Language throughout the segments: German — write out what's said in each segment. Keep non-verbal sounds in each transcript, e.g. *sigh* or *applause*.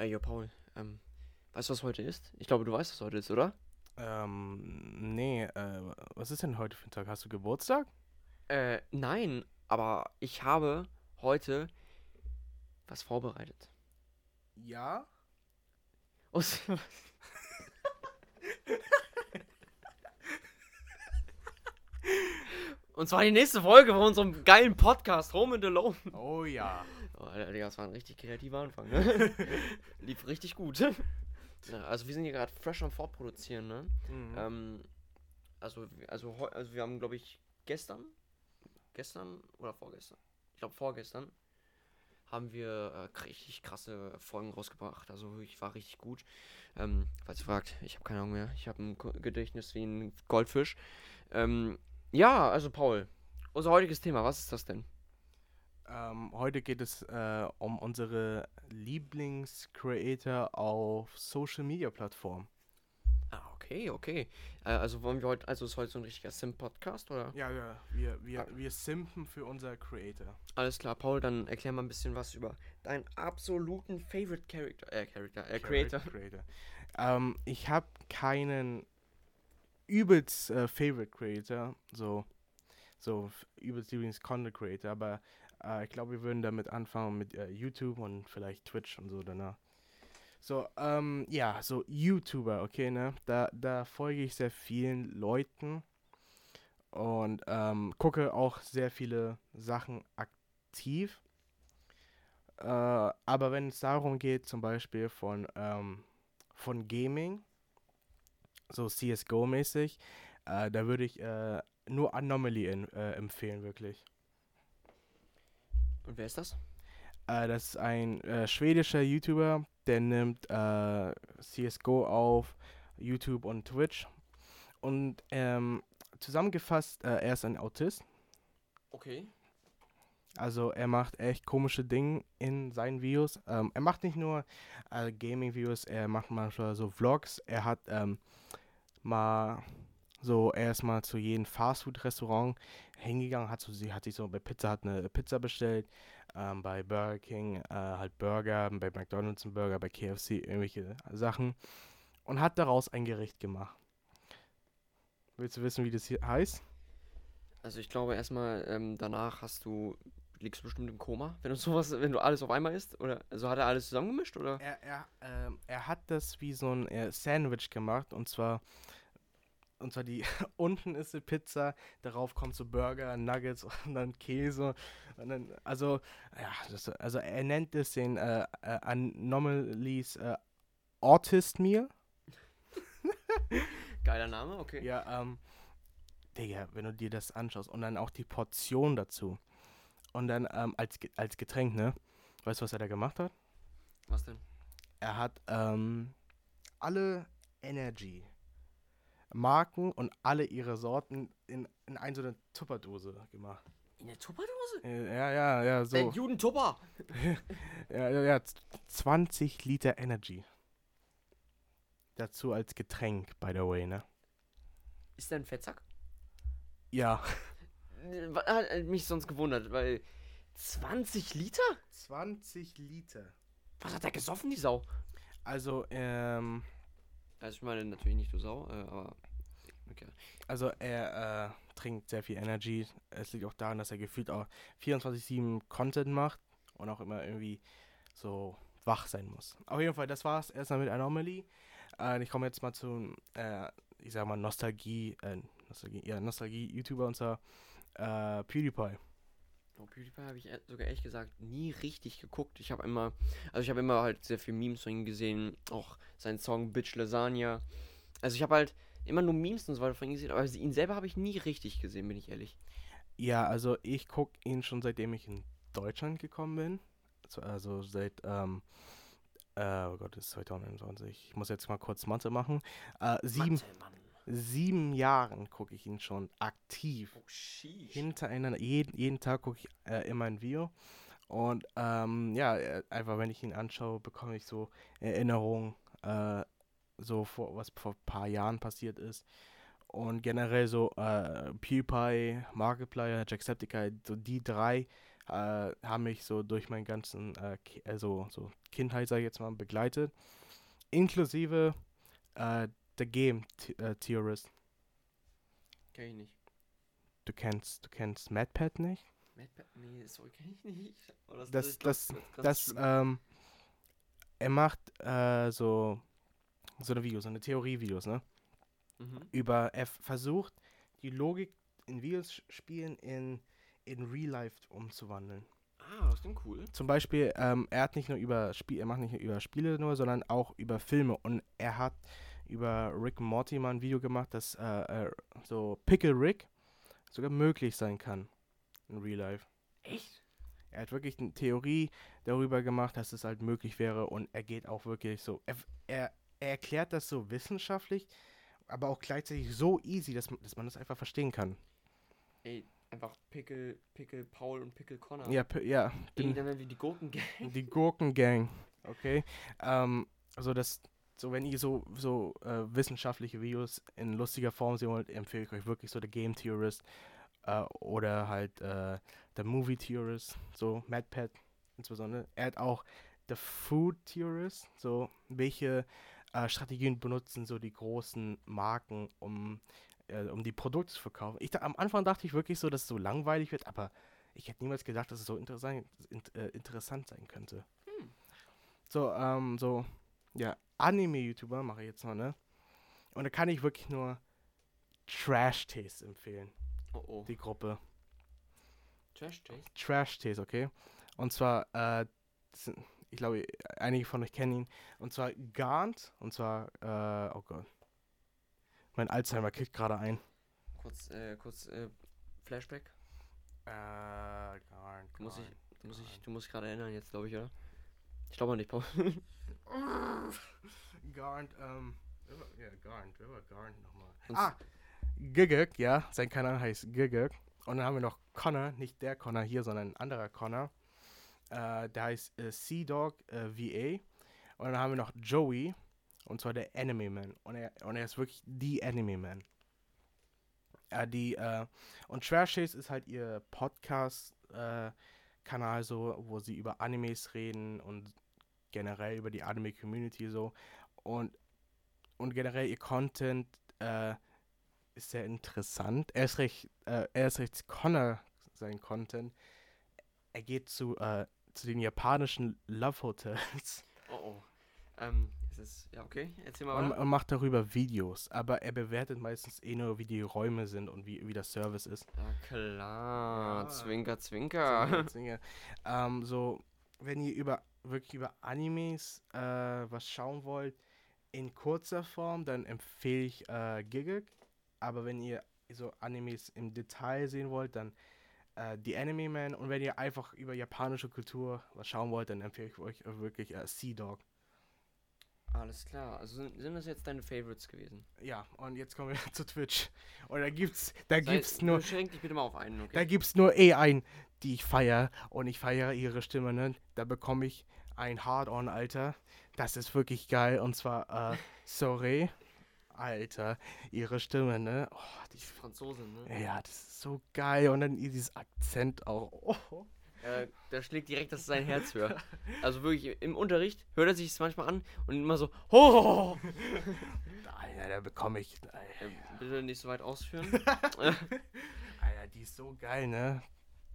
Ey, yo, Paul, ähm, weißt du, was heute ist? Ich glaube, du weißt, was heute ist, oder? Ähm, nee, äh, was ist denn heute für ein Tag? Hast du Geburtstag? Äh, nein, aber ich habe heute was vorbereitet. Ja. Aus- *laughs* *laughs* Und zwar die nächste Folge von unserem geilen Podcast Home and Alone. Oh ja. Oh, Alter, Digga, das war ein richtig kreativer Anfang, ne? *laughs* Lief richtig gut. Ja, also wir sind hier gerade fresh am Vorproduzieren, ne? Mhm. Ähm, also, also, also wir haben, glaube ich, gestern, gestern oder vorgestern, ich glaube vorgestern, haben wir äh, richtig krasse Folgen rausgebracht. Also ich war richtig gut. Ähm, falls ihr fragt, ich habe keine Ahnung mehr. Ich habe ein Gedächtnis wie ein Goldfisch. Ähm, ja, also Paul, unser heutiges Thema, was ist das denn? Ähm, heute geht es äh, um unsere Lieblings-Creator auf Social Media Plattformen. Ah, okay, okay. Äh, also wollen wir heute, also ist heute so ein richtiger Sim-Podcast, oder? Ja, ja, wir, wir, Ah. wir simpen für unser Creator. Alles klar, Paul, dann erklär mal ein bisschen was über deinen absoluten Favorite Character, äh, Character, äh, Creator. Creator. Ähm, ich habe keinen übelst äh, Favorite Creator, so, so übelst Lieblings Content Creator, aber äh, ich glaube, wir würden damit anfangen mit äh, YouTube und vielleicht Twitch und so danach. So, ähm, ja, so YouTuber, okay, ne? Da, da folge ich sehr vielen Leuten und ähm, gucke auch sehr viele Sachen aktiv. Äh, aber wenn es darum geht, zum Beispiel von, ähm, von Gaming, so CSGO-mäßig, äh, da würde ich äh, nur Anomaly in, äh, empfehlen, wirklich. Und wer ist das? Äh, das ist ein äh, schwedischer YouTuber, der nimmt CSGO auf YouTube und Twitch. Und ähm, zusammengefasst, äh, er ist ein Autist. Okay. Also er macht echt komische Dinge in seinen Videos. Ähm, er macht nicht nur äh, Gaming-Videos, er macht manchmal so Vlogs. Er hat ähm, mal so erstmal zu jedem Fastfood-Restaurant hingegangen, hat, so, sie hat sich so bei Pizza hat eine Pizza bestellt, ähm, bei Burger King äh, halt Burger, bei McDonald's ein Burger, bei KFC irgendwelche Sachen und hat daraus ein Gericht gemacht. Willst du wissen, wie das hier heißt? Also ich glaube erstmal, ähm, danach hast du, liegst du bestimmt im Koma, wenn du sowas, wenn du alles auf einmal isst? Oder, also hat er alles zusammengemischt, oder? Er, er, ähm, er hat das wie so ein äh, Sandwich gemacht und zwar und zwar die *laughs* unten ist die Pizza, darauf kommt so Burger, Nuggets *laughs* und dann Käse und dann also ja, das, also er nennt es den äh, äh, Anomalies äh, Autist Meal. *laughs* Geiler Name, okay. Ja, ähm Digga, wenn du dir das anschaust und dann auch die Portion dazu und dann ähm, als als Getränk, ne? Weißt du, was er da gemacht hat? Was denn? Er hat ähm, alle Energy Marken und alle ihre Sorten in, in eine so eine Tupperdose gemacht. In der Tupperdose? Ja, ja, ja, so. Der Juden-Tupper! *laughs* Ja, ja, ja, z- 20 Liter Energy. Dazu als Getränk, by the way, ne? Ist der ein Fettsack? Ja. Hat mich sonst gewundert, weil 20 Liter? 20 Liter. Was hat der gesoffen, die Sau? Also, ähm, Also ich meine natürlich nicht du Sau, äh, aber... Okay. also er äh, trinkt sehr viel Energy. Es liegt auch daran, dass er gefühlt auch 24-7 Content macht und auch immer irgendwie so wach sein muss. Auf jeden Fall, das war's erstmal mit Anomaly. Äh, ich komme jetzt mal zum, äh, ich sag mal, Nostalgie, äh, Nostalgie, ja, Nostalgie-YouTuber und zwar äh, PewDiePie. Oh, PewDiePie habe ich e- sogar ehrlich gesagt nie richtig geguckt. Ich habe immer, also ich habe immer halt sehr viel Memes von ihm gesehen, auch seinen Song Bitch Lasagna. Also ich habe halt immer nur Memes und so weiter von ihm gesehen, aber ihn selber habe ich nie richtig gesehen, bin ich ehrlich. Ja, also ich gucke ihn schon seitdem ich in Deutschland gekommen bin. Also, seit, ähm, äh, oh Gott, das ist 2021. Ich muss jetzt mal kurz Mathe machen. Äh, sieben, Mathe, Mann. Sieben Jahren gucke ich ihn schon aktiv. Oh, sheesh. Hintereinander, jeden, jeden Tag gucke ich äh, immer ein Video. Und ähm, ja, äh, einfach wenn ich ihn anschaue, bekomme ich so Erinnerungen, äh, so vor, was vor ein paar Jahren passiert ist. Und generell so äh, PewDiePie, Markiplier, Jacksepticeye, so die drei äh, haben mich so durch meinen ganzen, äh, also so Kindheit, sag ich jetzt mal, begleitet. Inklusive äh, The Game äh, Theorist. Kenn ich nicht. Du kennst, du kennst MadPad nicht? Madpad? Nee, sorry, kenn ich nicht. Oh, Das- ich glaub, das- Das, schlimm. ähm, er macht äh, so, so eine Videos, so eine Theorievideos, ne? mhm. Über, er versucht, die Logik in Videospielen in, in Real Life umzuwandeln. Ah, das klingt cool. Zum Beispiel, ähm, er hat nicht nur über Spiel, er macht nicht nur über Spiele nur, sondern auch über Filme. Und er hat über Rick Morty mal ein Video gemacht, dass äh, äh, so Pickle Rick sogar möglich sein kann in Real Life. Echt? Er hat wirklich eine Theorie darüber gemacht, dass es halt möglich wäre und er geht auch wirklich so. Er, er, er erklärt das so wissenschaftlich, aber auch gleichzeitig so easy, dass man, dass man das einfach verstehen kann. Ey, einfach Pickel, Pickel Paul und Pickel Connor. Ja, ja. Ey, dann werden wir die Gurkengang. Die Gurkengang, okay? Ähm, also das, so wenn ihr so, so äh, wissenschaftliche Videos in lustiger Form sehen wollt, empfehle ich euch wirklich so The Game Theorist äh, oder halt äh, The Movie Theorist, so MadPad insbesondere. Er hat auch The Food Theorist, so welche äh, Strategien benutzen so die großen Marken, um, äh, um die Produkte zu verkaufen. Ich, am Anfang dachte ich wirklich so, dass es so langweilig wird, aber ich hätte niemals gedacht, dass es so interessant, int, äh, interessant sein könnte. So, ähm, so, ja, Anime-YouTuber mache ich jetzt mal, ne? Und da kann ich wirklich nur Trash Taste empfehlen, Oh oh. die Gruppe. Trash Taste? Trash Taste, okay? Und zwar, äh, ich glaube, einige von euch kennen ihn. Und zwar Garnt, und zwar, äh, oh Gott. Mein Alzheimer kickt gerade ein. Kurz, äh, kurz, äh, Flashback. Äh, Garnt. Du musst dich, Garnt, du musst dich, Garnt. du musst dich gerade erinnern jetzt, glaube ich, oder? Ich glaube nicht, Paul. *laughs* *laughs* Garnt, ähm, ja, Garnt, wer war Garnt nochmal? Ah, Gigek, ja, sein Kanal heißt Gigek. Und dann haben wir noch Connor, nicht der Connor hier, sondern ein anderer Connor. Äh, der heißt äh, Sea Dog äh, VA. Und dann haben wir noch Joey, und zwar der Anime Man. Und er, und er ist wirklich die Anime Man. Äh, die, äh, und Trash Chase ist halt ihr Podcast-Kanal so, wo sie über Animes reden und generell über die Anime-Community so. Und, und generell ihr Content äh, ist sehr interessant. Er ist recht, äh, er ist recht Connor, sein Content. Er geht zu, äh, zu den japanischen Love Hotels Oh oh. Ähm, es ist, ja, okay. Erzähl mal und, und macht darüber Videos. Aber er bewertet meistens eh nur, wie die Räume sind und wie, wie der Service ist. Ja, klar. Ja. Zwinker, zwinker. Zwinker, *laughs* zwinker. ähm, so, wenn ihr über wirklich über Animes äh, was schauen wollt, in kurzer Form, dann empfehle ich äh, Gigik. Aber wenn ihr so Animes im Detail sehen wollt, dann äh, die Anime Man. Und wenn ihr einfach über japanische Kultur was schauen wollt, dann empfehle ich euch wirklich äh, Sea Dog. Alles klar. Also sind, sind das jetzt deine Favorites gewesen? Ja, und jetzt kommen wir *laughs* zu Twitch. Und da gibt's, da Sei- gibt's nur, Beschränk dich bitte mal auf einen, okay? Da gibt's nur eh einen, die ich feiere und ich feiere ihre Stimme, ne? Da bekomme ich ein Hard-On, Alter. Das ist wirklich geil und zwar äh, *laughs* Sorry. Alter, ihre Stimme, ne? Oh, die, Franzosin, ne? ja, das ist so geil und dann dieses Akzent auch. Oh. Äh, da schlägt direkt das sein Herz höher. Also wirklich, im Unterricht hört er sich es manchmal an und immer so, ho! Alter, da bekomme ich. Äh, Alter, bitte nicht so weit ausführen. *laughs* Alter, die ist so geil, ne?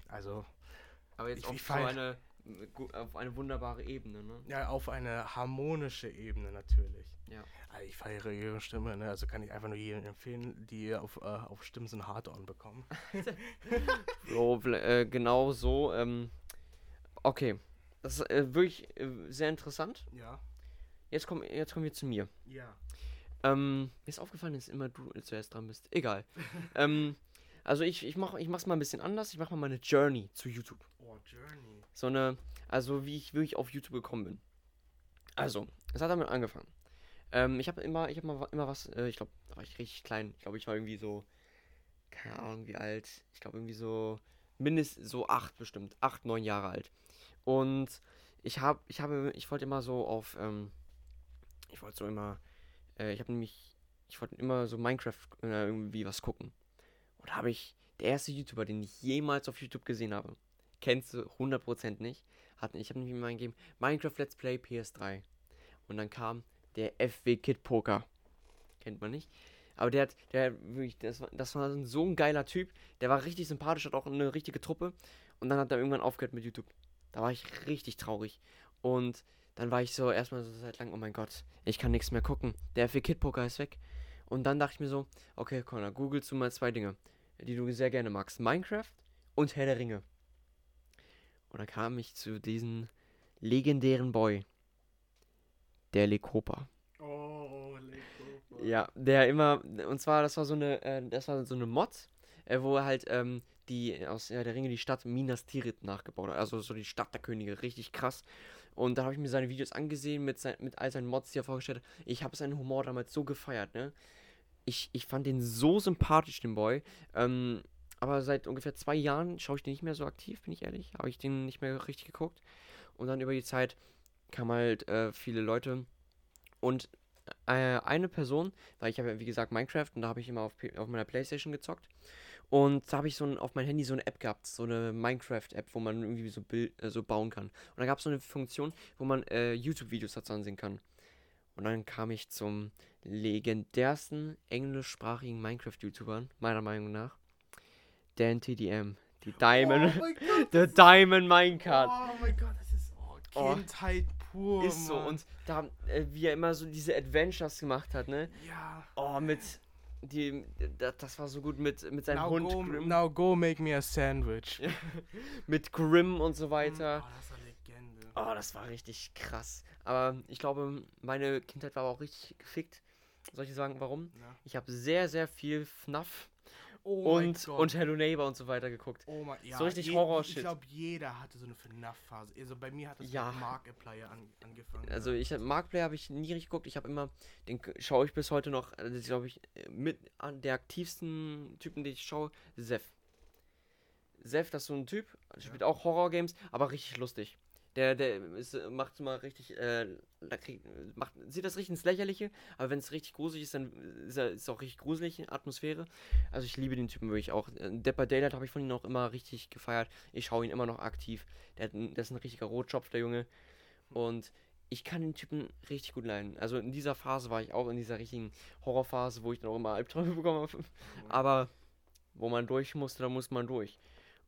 Also, Aber jetzt Ich- auf ich so eine, auf eine wunderbare Ebene, ne? ja, auf eine harmonische Ebene natürlich. Ja. Also ich feiere ihre Stimme, ne? Also kann ich einfach nur jedem empfehlen, die auf, äh, auf Stimmen so ein Hard-On bekommen. *laughs* So, äh, genau so. Ähm, okay. Das ist äh, wirklich äh, sehr interessant. Ja. Jetzt, komm, jetzt kommen wir zu mir. Ja. Ähm, mir ist aufgefallen, dass immer du zuerst dran bist. Egal. *laughs* ähm, also ich, ich, mach, ich mach's mal ein bisschen anders. Ich mach mal meine Journey zu YouTube. Oh, Journey. So eine, also wie ich wirklich auf YouTube gekommen bin. Also, es hat damit angefangen. Ähm, ich habe immer, ich habe mal immer was, äh, ich glaube, da war ich richtig klein. Ich glaube, ich war irgendwie so, keine Ahnung wie alt. Ich glaube irgendwie so, mindestens so acht bestimmt, acht, neun Jahre alt. Und ich habe, ich habe, ich wollte immer so auf, ähm, ich wollte so immer, äh, ich habe nämlich, ich wollte immer so Minecraft äh, irgendwie was gucken. Da habe ich, der erste YouTuber, den ich jemals auf YouTube gesehen habe, kennst du 100% nicht. Hat, ich habe nämlich mal eingegeben, Minecraft Let's Play PS3. Und dann kam der FW Kid Poker. Kennt man nicht. Aber der hat, der das war, das war so ein geiler Typ. Der war richtig sympathisch, hat auch eine richtige Truppe. Und dann hat er irgendwann aufgehört mit YouTube. Da war ich richtig traurig. Und dann war ich so erstmal so seit lang, oh mein Gott, ich kann nichts mehr gucken. Der FW Kid Poker ist weg. Und dann dachte ich mir so, okay, Connor, googelst du mal zwei Dinge, die du sehr gerne magst. Minecraft und Herr der Ringe. Und dann kam ich zu diesem legendären Boy. Der Lekopa. Oh, Lekopa. Ja, der immer, und zwar, das war so eine, äh, das war so eine Mod, äh, wo er halt ähm, die aus Herr der Ringe die Stadt Minas Tirith nachgebaut hat. Also so die Stadt der Könige, richtig krass. Und da habe ich mir seine Videos angesehen mit, sein, mit all seinen Mods, die er vorgestellt hat. Ich habe seinen Humor damals so gefeiert, ne? Ich, ich fand den so sympathisch, den Boy. Ähm, aber seit ungefähr zwei Jahren schaue ich den nicht mehr so aktiv, bin ich ehrlich. Habe ich den nicht mehr richtig geguckt. Und dann über die Zeit kamen halt äh, viele Leute. Und äh, eine Person, weil ich habe ja wie gesagt Minecraft und da habe ich immer auf, auf meiner Playstation gezockt. Und da habe ich so ein, auf mein Handy so eine App gehabt, so eine Minecraft-App, wo man irgendwie so, Bild, äh, so bauen kann. Und da gab es so eine Funktion, wo man äh, YouTube-Videos dazu ansehen kann. Und dann kam ich zum legendärsten englischsprachigen Minecraft-YouTubern, meiner Meinung nach. Dan TDM. Die Diamond. Oh mein Gott, *laughs* The Diamond Minecart. Oh mein Gott, das ist oh, Oh. Kindheit pur. ist so. Mann. Und da, äh, wie er immer so diese Adventures gemacht hat, ne? ja. Oh, mit. Die, das, war so gut mit, mit seinem Now Hund go, Grimm. now go make me a sandwich. *laughs* Mit Grimm und so weiter. Oh, das ist eine Legende. Oh, das war richtig krass. Aber ich glaube, meine Kindheit war auch richtig gefickt. Soll ich sagen, warum? Ja. Ich habe sehr, sehr viel FNAF Oh und, und Hello Neighbor und so weiter geguckt. Oh mein, ja, So richtig Horror-Shit. Ich glaube, jeder hatte so eine FNAF-Phase. Also bei mir hat das Ja. mit Markiplier an, angefangen. Also ich Markplay habe ich nie richtig geguckt. Ich habe immer, den schaue ich bis heute noch, äh, das ist glaube ich mit an der aktivsten Typen, den ich schaue, Seth. Seth, das ist so ein Typ, spielt auch Horror-Games, aber richtig lustig. Der, der äh, macht mal richtig, äh, macht, sieht das richtig ins Lächerliche, aber wenn es richtig gruselig ist, dann ist er ist auch richtig gruselig, Atmosphäre. Also ich liebe den Typen wirklich auch. Äh, by Daylight habe ich von ihm auch immer richtig gefeiert. Ich schaue ihn immer noch aktiv. Der, der ist ein richtiger Rotschopf, der Junge. Und ich kann den Typen richtig gut leiden. Also in dieser Phase war ich auch in dieser richtigen Horrorphase, wo ich dann auch immer Albträume *laughs* bekommen habe. Aber wo man durch musste, da muss man durch.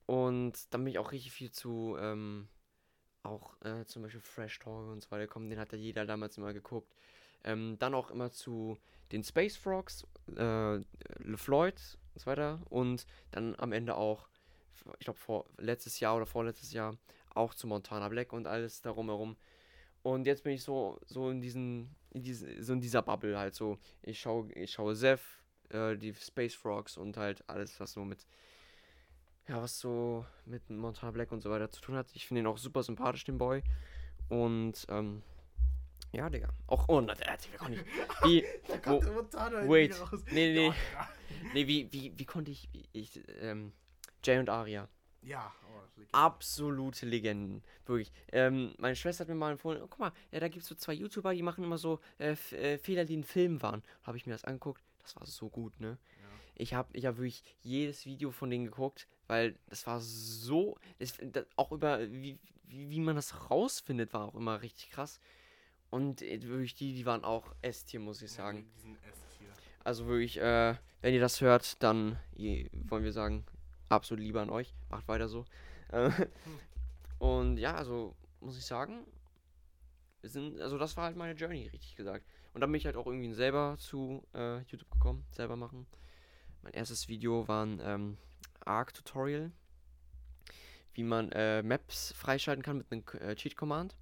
Und dann bin ich auch richtig viel zu, ähm, auch äh, zum Beispiel Fresh Talk und so weiter gekommen. Den hat ja jeder damals immer geguckt. Ähm, dann auch immer zu den Space Frogs, äh, LeFloid und so weiter. Und dann am Ende auch, ich glaube, vor letztes Jahr oder vorletztes Jahr auch zu Montana Black und alles darum herum. Und jetzt bin ich so, so in diesen, in diese, so in dieser Bubble halt so. Ich schaue, ich schaue Zeph, äh, die Space Frogs und halt alles, was so mit, ja, was so mit Montana Black und so weiter zu tun hat. Ich finde ihn auch super sympathisch, den Boy. Und, ähm, ja, Digga. Auch, oh, na, der wir konnten nicht. *laughs* Wie, Da wo, kommt der Montana wait. raus. nee, nee, Ja, nee, wie, wie, wie konnte ich, ich, ähm, Jay und Aria. Ja, oh, liegt- absolute Legenden. Wirklich. Ähm, meine Schwester hat mir mal empfohlen, oh, guck mal, ja, da gibt es so zwei YouTuber, die machen immer so äh, äh, Fehler, die in Filmen waren. Habe ich mir das angeguckt. Das war so gut, ne? Ich habe ich hab wirklich jedes Video von denen geguckt, weil das war so. Das, das, auch über, wie, wie, wie man das rausfindet, war auch immer richtig krass. Und äh, wirklich, die, die waren auch S-Tier, muss ich sagen. Ja. Also wirklich, äh, wenn ihr das hört, dann je, wollen wir sagen, absolut lieber an euch. Macht weiter so. Äh, und ja, also muss ich sagen, wir sind, also das war halt meine Journey, richtig gesagt. Und dann bin ich halt auch irgendwie selber zu äh, YouTube gekommen, selber machen. Mein erstes Video war ein ähm, Arc-Tutorial, wie man äh, Maps freischalten kann mit einem äh, Cheat-Command.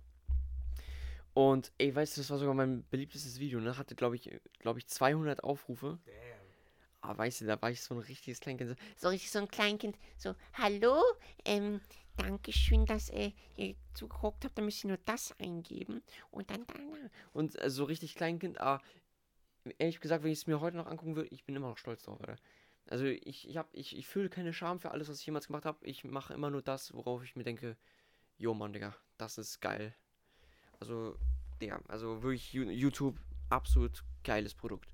Und ey, weißt du, das war sogar mein beliebtestes Video, ne? Hatte, glaube ich, glaube ich, 200 Aufrufe. Damn. Aber weißt du, da war ich so ein richtiges Kleinkind. so, so richtig so ein Kleinkind, so, hallo, ähm, Dankeschön, dass äh, ihr zugeguckt habt, da müsst ihr nur das eingeben und dann da, da. Und äh, so richtig Kleinkind, aber ehrlich gesagt, wenn ich es mir heute noch angucken würde, ich bin immer noch stolz drauf, Alter. Also ich, ich, hab, ich, ich fühle keine Scham für alles, was ich jemals gemacht habe. Ich mache immer nur das, worauf ich mir denke, jo Mann, Digga, das ist geil. Also, Digga, also wirklich YouTube, absolut geiles Produkt.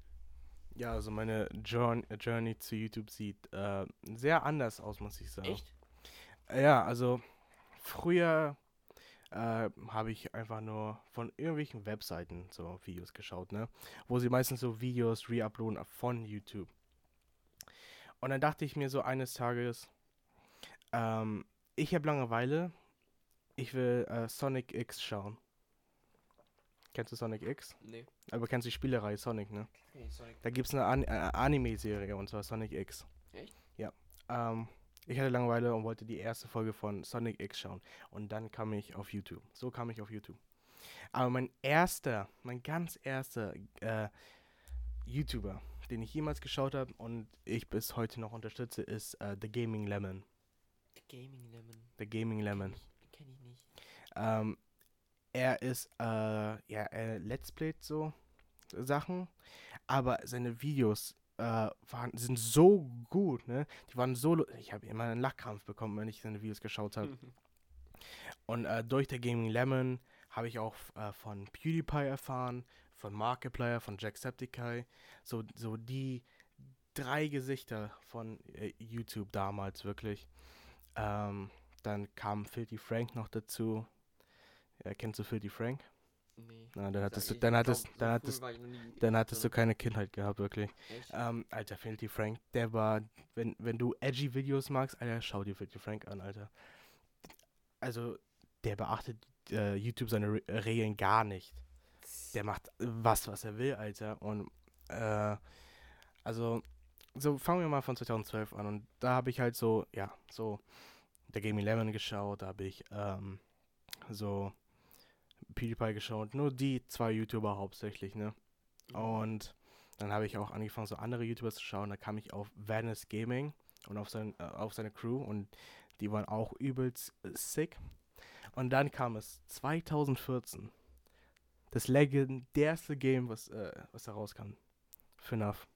Ja, also meine Journey, Journey zu YouTube sieht äh, sehr anders aus, muss ich sagen. Echt? Ja, also früher äh, habe ich einfach nur von irgendwelchen Webseiten so Videos geschaut, ne? Wo sie meistens so Videos reuploaden von YouTube. Und dann dachte ich mir so eines Tages, ähm, ich habe Langeweile, ich will äh, Sonic X schauen. Kennst du Sonic X? Nee. Aber kennst du die Spielerei Sonic, ne? Okay, Sonic. Da gibt es eine An äh, Anime-Serie und zwar Sonic X. Echt? Ja. Ähm, ich hatte Langeweile und wollte die erste Folge von Sonic X schauen. Und dann kam ich auf YouTube. So kam ich auf YouTube. Aber mein erster, mein ganz erster äh, YouTuber, den ich jemals geschaut habe und ich bis heute noch unterstütze, ist äh, The Gaming Lemon. The Gaming Lemon. The Gaming Lemon. Kenn ich nicht. Ähm, er ist, äh, ja, er Let's Playt so Sachen, aber seine Videos waren, sind so gut, ne? Die waren so, ich habe immer einen Lachkrampf bekommen, wenn ich seine Videos geschaut habe. Und äh, durch der Gaming Lemon habe ich auch äh, von PewDiePie erfahren, von Markiplier, von Jacksepticeye, so, so die drei Gesichter von äh, YouTube damals wirklich. Ähm, dann kam Filthy Frank noch dazu. Ja, kennst du Filthy Frank? Nee. Na, dann hattest du, dann hattest, glaub, so dann cool hattest, nie dann hattest du keine Kindheit gehabt, wirklich. Ähm, Alter, Filthy Frank, der war, wenn, wenn du edgy Videos magst, Alter, schau dir Filthy Frank an, Alter. Also, der beachtet äh, YouTube seine Re Regeln gar nicht. Der macht was, was er will, Alter. Und, äh, also, so fangen wir mal von 2012 an. Und da habe ich halt so, ja, so der Gaming Lemon geschaut, da habe ich, ähm, so PewDiePie geschaut. Nur die zwei YouTuber hauptsächlich, ne? Mhm. Und dann habe ich auch angefangen, so andere YouTuber zu schauen. Da kam ich auf Venice Gaming und auf, sein, äh, auf seine Crew und die waren auch übelst äh, sick. Und dann kam es 2014. Das legendärste Game, was, äh, was da rauskam. FNAF.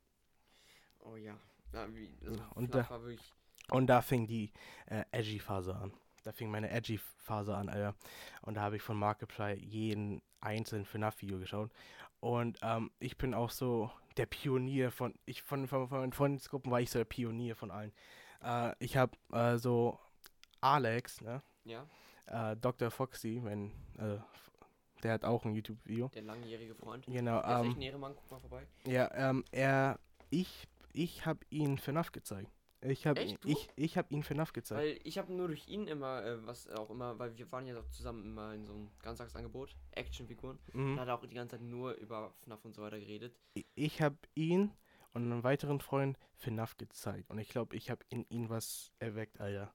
Oh ja. ja wie, also und da-. Und da fing die äh, Edgy-Phase an. Da fing meine Edgy-Phase an, Alter. Und da habe ich von Markiplier jeden einzelnen FNAF-Video geschaut. Und ähm, ich bin auch so der Pionier von, ich von, von, von meinen Freundesgruppen war ich so der Pionier von allen. Äh, ich habe äh, so Alex, ne? Ja, Äh, Dr. Foxy, wenn, äh, der hat auch ein YouTube-Video. der langjährige Freund. Genau, Der ähm, ein Ehrenmann, guck mal vorbei. ja, ähm, er, ich, ich habe ihn FNAF gezeigt. Ich habe du? ich, ich hab ihn FNAF gezeigt. Weil ich habe nur durch ihn immer, äh, was auch immer, weil wir waren ja doch zusammen immer in so einem Ganztagsangebot, Actionfiguren. Mhm. Da hat er auch die ganze Zeit nur über FNAF und so weiter geredet. I- ich habe ihn und einen weiteren Freund FNAF gezeigt. Und ich glaube, ich habe in ihn was erweckt, Alter.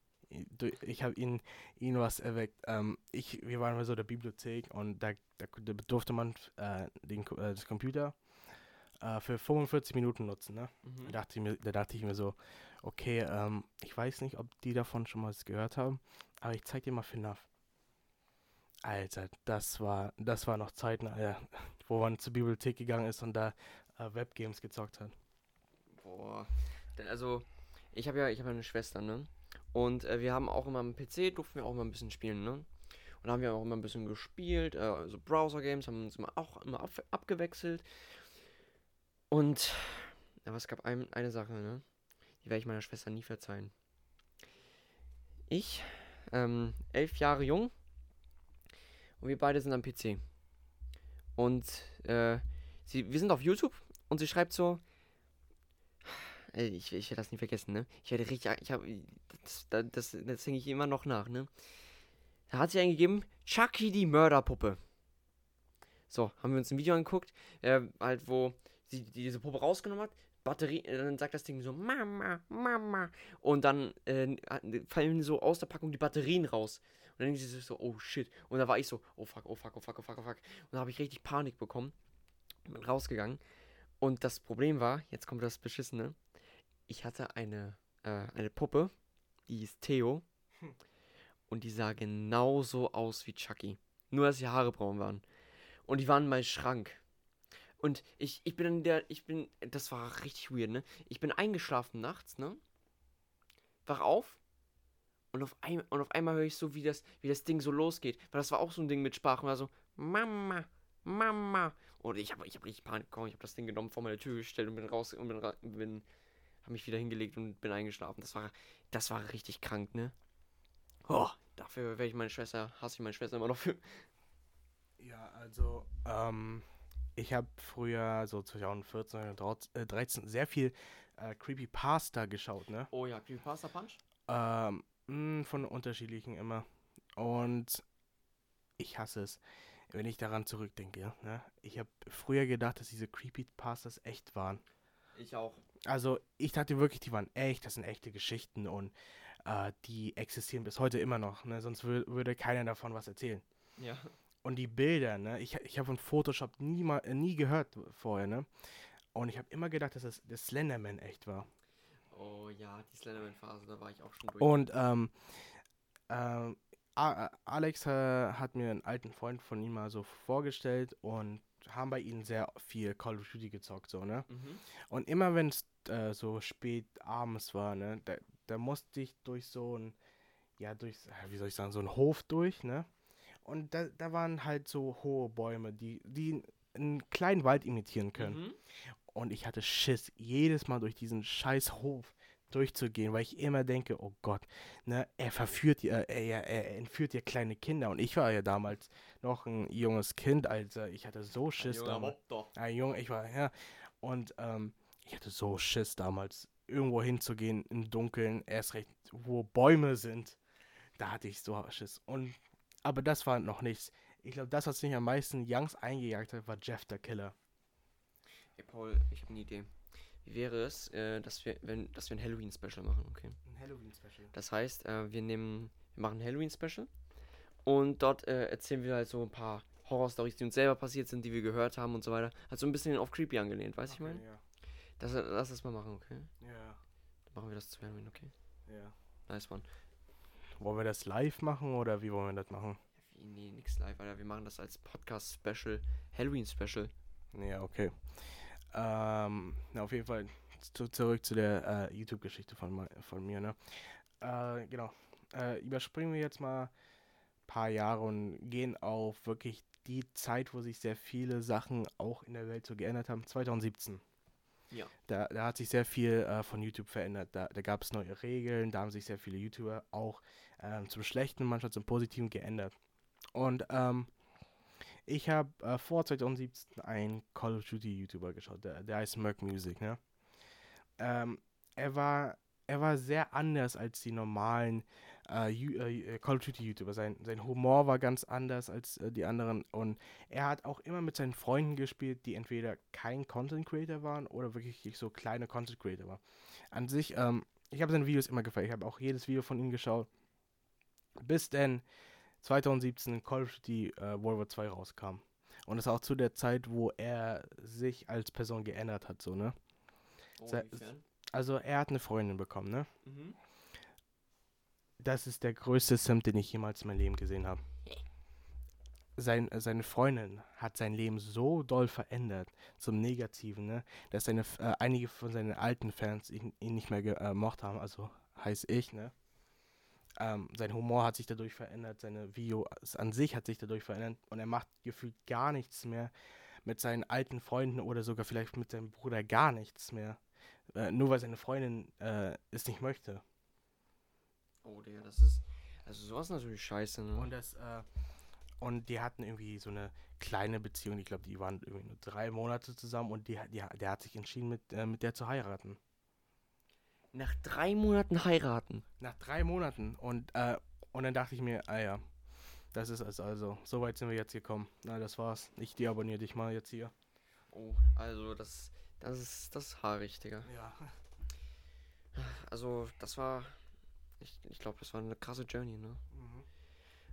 Ich habe ihn, ihn was erweckt. Ähm, ich, wir waren bei so der Bibliothek und da, da, da durfte man äh, den, äh, das Computer äh, für 45 Minuten nutzen. Ne? Mhm. Da, dachte ich mir, da dachte ich mir so, okay, ähm, ich weiß nicht, ob die davon schon mal was gehört haben, aber ich zeig dir mal FNAF. Alter, das war, das war noch Zeiten, Alter, *laughs* wo man zur Bibliothek gegangen ist und da äh, Webgames gezockt hat. Boah. Also, ich habe ja, ich habe eine Schwester, ne? Und äh, wir haben auch immer am PC, durften wir auch immer ein bisschen spielen, ne? Und da haben wir auch immer ein bisschen gespielt, äh, also Browser-Games, haben uns immer auch immer ab, abgewechselt. Und, aber es gab ein, eine Sache, ne? Werde ich meiner Schwester nie verzeihen. Ich, ähm, elf Jahre jung, und wir beide sind am PC. Und, äh, sie, wir sind auf YouTube und sie schreibt so, ich, ich werde das nie vergessen, ne? Ich werde richtig, ich habe, das, das, das, denke ich immer noch nach, ne? Da hat sie eingegeben, Chucky die Mörderpuppe. So, haben wir uns ein Video angeguckt, äh, halt, wo sie diese Puppe rausgenommen hat, Batterie, äh, dann sagt das Ding so, Mama, Mama. Und dann äh, fallen so aus der Packung die Batterien raus. Und dann denkt sie so, oh shit. Und da war ich so, oh fuck, oh fuck, oh fuck, oh fuck, oh fuck. Und da habe ich richtig Panik bekommen. Bin rausgegangen. Und das Problem war, jetzt kommt das Beschissene. Ich hatte eine, äh, eine Puppe, die hieß Theo. Und die sah genauso aus wie Chucky. Nur, dass die Haare braun waren. Und die waren in meinem Schrank. Und ich, ich bin in der, ich bin, das war richtig weird, ne? Ich bin eingeschlafen nachts, ne? Wach auf. Und auf, ein, und auf einmal höre ich so, wie das, wie das Ding so losgeht. Weil das war auch so ein Ding mit Sprache. Und war so, Mama, Mama. Und ich habe ich hab richtig Panik bekommen. Ich habe das Ding genommen, vor meine Tür gestellt und bin raus und bin, bin habe mich wieder hingelegt und bin eingeschlafen. Das war, das war richtig krank, ne? Oh, dafür werde ich meine Schwester, hasse ich meine Schwester immer noch für. Ja, also, ähm, ich habe früher, so 2014, 2013, sehr viel äh, Creepypasta geschaut, ne? Oh ja, Creepypasta Punch? Ähm, mh, von unterschiedlichen immer. Und ich hasse es, wenn ich daran zurückdenke. Ne? Ich habe früher gedacht, dass diese Creepypastas echt waren. Ich auch. Also ich dachte wirklich, die waren echt, das sind echte Geschichten und äh, die existieren bis heute immer noch. Ne? Sonst wür würde keiner davon was erzählen. Ja. Und die Bilder, ne? ich, ich habe von Photoshop nie, mal, äh, nie gehört vorher. Ne? Und ich habe immer gedacht, dass das der Slenderman echt war. Oh ja, die Slenderman-Phase, da war ich auch schon durch. Und ähm, ähm, Alex äh, hat mir einen alten Freund von ihm mal so vorgestellt und haben bei ihnen sehr viel Call of Duty gezockt, so, ne? mhm. Und immer wenn es äh, so spät abends war, ne, da, da musste ich durch so ein, ja, durch, wie soll ich sagen, so einen Hof durch, ne? Und da, da waren halt so hohe Bäume, die, die einen kleinen Wald imitieren können. Mhm. Und ich hatte Schiss, jedes Mal durch diesen scheiß Hof durchzugehen, weil ich immer denke, oh Gott, ne, er verführt ja, er, er, er entführt ja kleine Kinder. Und ich war ja damals noch ein junges Kind, also ich hatte so Schiss damals. Ein Junge, ich war, ja. Und ähm, ich hatte so Schiss damals, irgendwo hinzugehen im Dunkeln, erst recht, wo Bäume sind. Da hatte ich so Schiss. Und, aber das war noch nichts. Ich glaube, das, was mich am meisten Youngs eingejagt hat, war Jeff der Killer. Ey, Paul, ich habe eine Idee. Wie wäre es, äh, dass wir, wenn, dass wir ein Halloween-Special machen, okay? Ein Halloween-Special. Das heißt, äh, wir nehmen, wir machen ein Halloween-Special und dort äh, erzählen wir halt so ein paar Horror-Stories, die uns selber passiert sind, die wir gehört haben und so weiter. Also ein bisschen auf Creepy angelehnt, weißt du, ich meine? Ja, Das, lass das mal machen, okay? ja, Dann machen wir das zu Halloween, okay? ja. Nice one. Wollen wir das live machen oder wie wollen wir das machen? Nee, nix live, Alter. Wir machen das als Podcast-Special, Halloween-Special. Ja, okay. Ähm, na, auf jeden Fall zu, zurück zu der äh, YouTube-Geschichte von, von mir, ne? Äh, genau. Äh, überspringen wir jetzt mal ein paar Jahre und gehen auf wirklich die Zeit, wo sich sehr viele Sachen auch in der Welt so geändert haben. 2017. Ja. Da, da hat sich sehr viel äh, von YouTube verändert. Da, da gab es neue Regeln, da haben sich sehr viele YouTuber auch ähm, zum Schlechten, manchmal zum Positiven geändert. Und ähm, ich habe äh, vor 2017 einen Call of Duty YouTuber geschaut, der, der heißt Merc Music, ne? Ähm, er war er war sehr anders als die normalen äh, Ju- äh, Call of Duty YouTuber. Sein, sein Humor war ganz anders als äh, die anderen und er hat auch immer mit seinen Freunden gespielt, die entweder kein Content Creator waren oder wirklich so kleine Content Creator waren. An sich, ähm, ich habe seine Videos immer gefallen. Ich habe auch jedes Video von ihm geschaut. Bis denn 2017 Call of Duty äh, World War 2 rauskam. Und das auch zu der Zeit, wo er sich als Person geändert hat, so, ne? Oh? Also er hat eine Freundin bekommen, ne? Mhm. Das ist der größte Simp, den ich jemals in meinem Leben gesehen habe. Sein, äh, seine Freundin hat sein Leben so doll verändert zum Negativen, ne? Dass seine, äh, einige von seinen alten Fans ihn, ihn nicht mehr gemocht haben, also heißt ich, ne? Ähm, sein Humor hat sich dadurch verändert, seine Videos an sich hat sich dadurch verändert und er macht gefühlt gar nichts mehr mit seinen alten Freunden oder sogar vielleicht mit seinem Bruder gar nichts mehr. Äh, nur weil seine Freundin äh, es nicht möchte. Oh, Digga, das ist. Also sowas ist natürlich scheiße, ne? Und das, äh, und die hatten irgendwie so eine kleine Beziehung. Ich glaube, die waren irgendwie nur drei Monate zusammen und die, die, der hat sich entschieden, mit, äh, mit der zu heiraten. Nach drei Monaten heiraten. Nach drei Monaten. Und, äh, und dann dachte ich mir, ah ja, das ist es also. So weit sind wir jetzt gekommen. Na, das war's. Ich deabonniere dich mal jetzt hier. Oh, also das. Das ist. Das ist haarig, Digga. Ja. Also, das war. Ich, ich glaube, das war eine krasse Journey, ne? Mhm.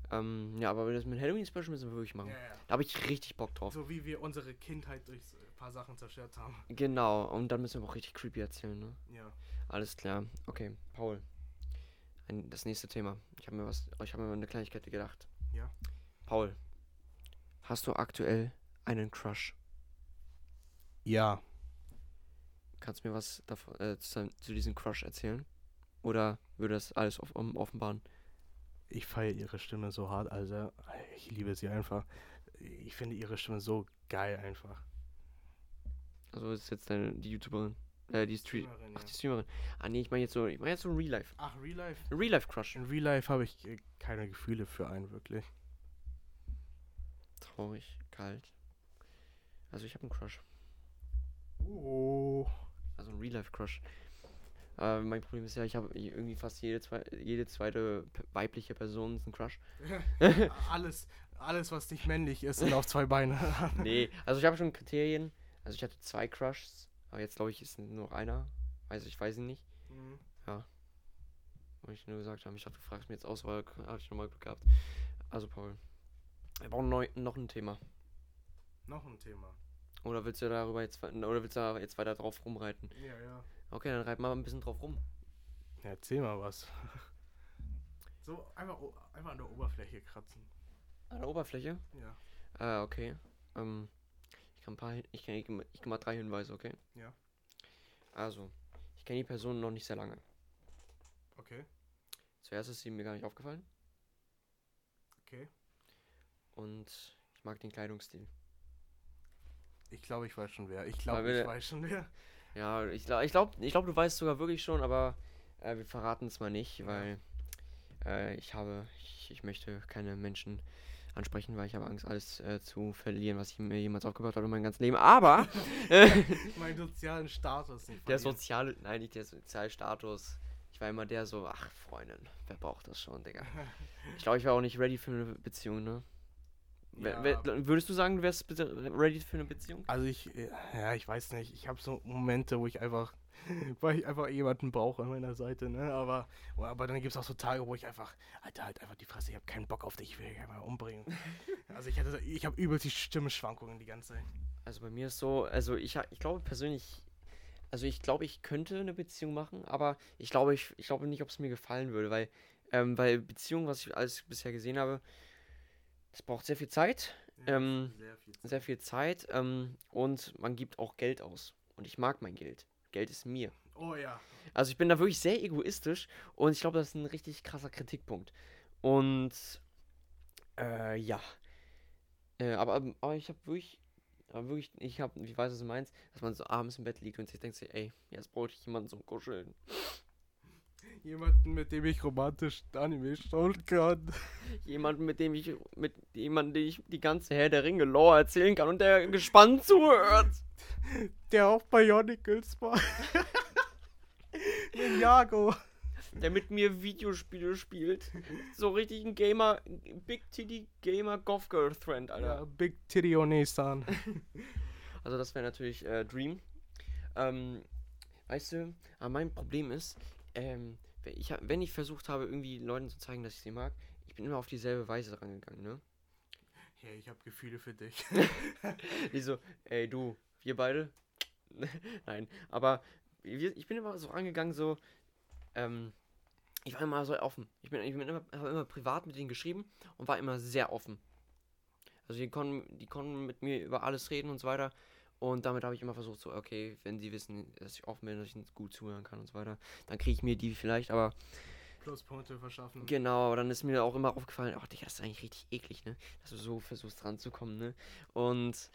Ähm, ja, aber das mit Halloween-Special müssen wir wirklich machen. Ja, ja. Da habe ich richtig Bock drauf. So wie wir unsere Kindheit durch ein paar Sachen zerstört haben. Genau, und dann müssen wir auch richtig creepy erzählen, ne? Ja. Alles klar. Okay, Paul. Ein, das nächste Thema. Ich habe mir was. Ich habe mir mal eine Kleinigkeit gedacht. Ja. Paul. Hast du aktuell einen Crush? Ja. Kannst du mir was davon, äh, zu, zu diesem Crush erzählen? Oder würde das alles um, offenbaren? Ich feiere ihre Stimme so hart, also ich liebe sie einfach. Ich finde ihre Stimme so geil einfach. Also ist jetzt deine, die YouTuberin. Äh, die Street. Streamerin, Ach, die Streamerin. Ah, nee, ich meine jetzt so, ich meine jetzt so Real Life. Ach, Real Life? Ein Real Life Crush. In Real Life habe ich äh, keine Gefühle für einen, wirklich. Traurig, kalt. Also ich habe einen Crush. Oh. Also ein Real Life Crush. Äh, mein Problem ist ja, ich habe irgendwie fast jede, zwei, jede zweite weibliche Person ist ein Crush. *laughs* *laughs* alles, alles, was nicht männlich ist, sind auf zwei Beine. *laughs* Nee, also ich habe schon Kriterien. Also ich hatte zwei Crushs, aber jetzt glaube ich ist nur noch einer. Also ich weiß ihn nicht. Mhm. Wollte ich nur gesagt haben. Ich dachte, du fragst mir jetzt aus, weil hatte ich nochmal Glück gehabt. Also Paul. Wir brauchen neu, noch ein Thema. Noch ein Thema. Oder willst du darüber jetzt oder willst du da jetzt weiter drauf rumreiten? Ja, ja. Okay, dann reiten wir mal ein bisschen drauf rum. Ja, erzähl mal was. *laughs* So, einfach, einfach an der Oberfläche kratzen. An der Oberfläche? Ja. Äh, okay. Ähm, ich kann ein paar, Hin- ich kann, ich kann mal- ich kann mal drei Hinweise, okay? Ja. Also, ich kenne die Person noch nicht sehr lange. Okay. Zuerst ist sie mir gar nicht aufgefallen Okay. und ich mag den Kleidungsstil. Ich glaube, ich weiß schon wer. Ich glaube, ich weiß schon wer. Ja, ich glaube, ich glaube, ich glaub, du weißt sogar wirklich schon, aber äh, wir verraten es mal nicht, weil äh, ich habe, ich, ich möchte keine Menschen ansprechen, weil ich habe Angst, alles äh, zu verlieren, was ich mir jemals aufgebaut habe in meinem ganzen Leben. Aber *laughs* äh, Meinen sozialen Status nicht der soziale, nein, nicht der soziale Status. Ich war immer der so, ach Freundin, wer braucht das schon, Digga. *laughs* Ich glaube, ich war auch nicht ready für eine Beziehung, ne? Ja. Würdest du sagen, du wärst bitte ready für eine Beziehung? Also ich, äh, ja, ich weiß nicht. Ich habe so Momente, wo ich einfach, *laughs* weil ich einfach jemanden brauche an meiner Seite, ne? Aber, aber dann gibt es auch so Tage, wo ich einfach, Alter, halt einfach die Fresse, ich habe keinen Bock auf dich, ich will dich einfach umbringen. *laughs* also ich hatte, ich habe übelst die Stimmschwankungen die ganze Zeit. Also bei mir ist so, also ich, ich glaube persönlich, also ich glaube, ich könnte eine Beziehung machen, aber ich glaube, ich, ich glaube nicht, ob es mir gefallen würde, weil, ähm, weil Beziehung, was ich alles bisher gesehen habe, das braucht sehr viel Zeit, Ähm, sehr viel Zeit. sehr viel Zeit ähm, und man gibt auch Geld aus. Und ich mag mein Geld. Geld ist mir. Oh ja. Also ich bin da wirklich sehr egoistisch und ich glaube, das ist ein richtig krasser Kritikpunkt. Und äh, ja. Äh, aber, aber ich habe wirklich, aber wirklich, ich habe, ich weiß, was du meinst, dass man so abends im Bett liegt und sich denkt, ey, jetzt brauche ich jemanden zum Kuscheln. Jemanden, mit dem ich romantisch Anime schauen kann. Jemanden, mit dem ich, mit jemandem, den ich die ganze Herr der Ringe Lore erzählen kann und der gespannt zuhört. Der auch Bionicles war. Ninjago. Der mit mir Videospiele spielt. So richtig ein Gamer, Big Titty Gamer Goth Girl Friend, Alter. Ja, Big Titty Onesan. *laughs* Also das wäre natürlich äh, Dream. Ähm, weißt du, aber mein Problem ist, ähm, ich, wenn ich versucht habe, irgendwie Leuten zu zeigen, dass ich sie mag, ich bin immer auf dieselbe Weise rangegangen, ne? Hey, ich habe Gefühle für dich. *laughs* Die so, ey du, wir beide? *laughs* Nein, aber ich bin immer so rangegangen, so, ähm, ich war immer so offen. Ich bin, ich bin immer, habe immer privat mit denen geschrieben und war immer sehr offen. Also die konnten, die konnten mit mir über alles reden und so weiter. Und damit habe ich immer versucht, so, okay, wenn sie wissen, dass ich offen bin, dass ich gut zuhören kann und so weiter, dann kriege ich mir die vielleicht, aber Pluspunkte verschaffen. Genau, aber dann ist mir auch immer aufgefallen, ach, Digga, das ist eigentlich richtig eklig, ne? Dass du so versuchst ranzukommen, ne? Und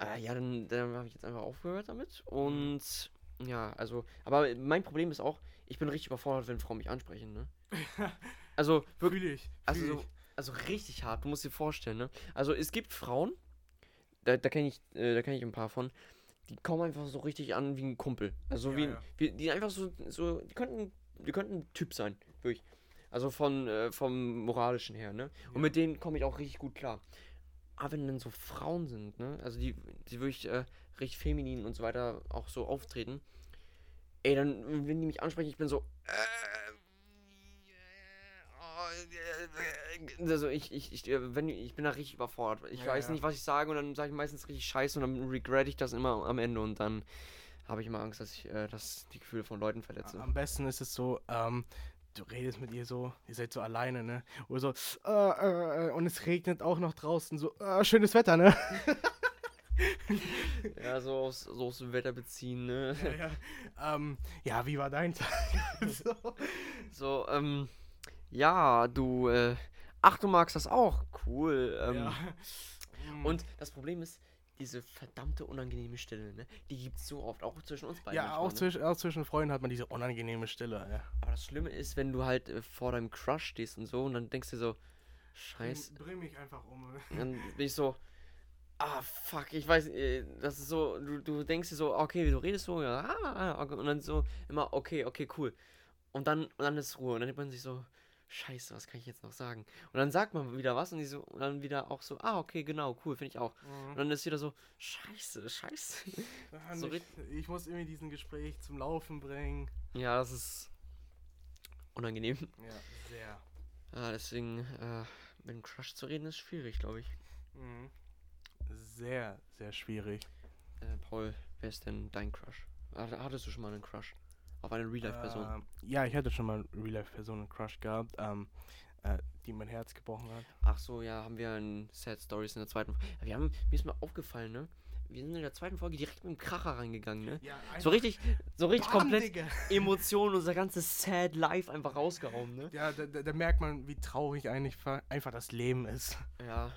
äh, ja, dann, dann habe ich jetzt einfach aufgehört damit. Und ja, also, aber mein Problem ist auch, ich bin richtig überfordert, wenn Frauen mich ansprechen, ne? *laughs* Also, wirklich, Fühle ich. also, fühl so, also richtig hart, du musst dir vorstellen, ne? Also es gibt Frauen, da, da kenne ich, äh, da kenne ich ein paar von, die kommen einfach so richtig an wie ein Kumpel. Also Ja, wie, ja. wie die einfach so, so, die könnten, die könnten ein Typ sein, wirklich. Also von, äh, vom moralischen her, ne? Und Ja. mit denen komme ich auch richtig gut klar. Aber wenn dann so Frauen sind, ne? Also die, die wirklich äh, richtig feminin und so weiter auch so auftreten, ey, dann, wenn die mich ansprechen, ich bin so, äh, also ich, ich, ich, äh, wenn, ich bin da richtig überfordert. Ich Ja, weiß ja. nicht, was ich sage und dann sage ich meistens richtig scheiße und dann regret ich das immer am Ende und dann habe ich immer Angst, dass ich äh, dass die Gefühle von Leuten verletze. Am besten ist es so, ähm, du redest mit ihr so, ihr seid so alleine, ne? Oder so, äh, äh, und es regnet auch noch draußen, so, äh, schönes Wetter, ne? *laughs* Ja, so aus, so aus dem Wetter beziehen, ne? ja, ja. Ähm, ja, wie war dein Tag? *laughs* so. So, ähm, ja, du, äh, ach, du magst das auch. Cool. Ähm, ja. *laughs* Mm, Und das Problem ist, diese verdammte unangenehme Stille, ne? Die gibt's so oft, auch zwischen uns beiden. Ja, auch, ne? zwischen, auch zwischen Freunden hat man diese unangenehme Stille. Ja. Aber das Schlimme ist, wenn du halt äh, vor deinem Crush stehst und so und dann denkst du so, scheiße. Bring mich einfach um. Dann bin ich so, ah, fuck, ich weiß, äh, das ist so, du, du denkst dir so, okay, du redest so, ja, ah, und dann so immer, okay, okay, cool. Und dann, und dann ist Ruhe und dann denkt man sich so, scheiße, was kann ich jetzt noch sagen? Und dann sagt man wieder was und, die so, und dann wieder auch so, ah, okay, genau, cool, finde ich auch. Und dann ist wieder so, scheiße, scheiße. *laughs* So ich, ich muss irgendwie diesen Gespräch zum Laufen bringen. Ja, das ist unangenehm. Ja, sehr. Ja, deswegen, äh, mit dem Crush zu reden ist schwierig, glaube ich. Mhm. Sehr, sehr schwierig. Äh, Paul, wer ist denn dein Crush? Hat- Hattest du schon mal einen Crush? Auf eine Real-Life-Person? Ähm, ja, ich hatte schon mal Real-Life-Person einen Crush gehabt, ähm, äh, die mein Herz gebrochen hat. Ach so, ja, haben wir in Sad Stories in der zweiten Folge. Wir haben, mir ist mal aufgefallen, ne? Wir sind in der zweiten Folge direkt mit dem Kracher reingegangen, ne? Ja, So richtig, so richtig Bam, komplett Digga. *laughs* Emotionen, unser ganzes Sad Life einfach rausgehauen, ne? Ja, da, da, da merkt man, wie traurig eigentlich fa- einfach das Leben ist. Ja.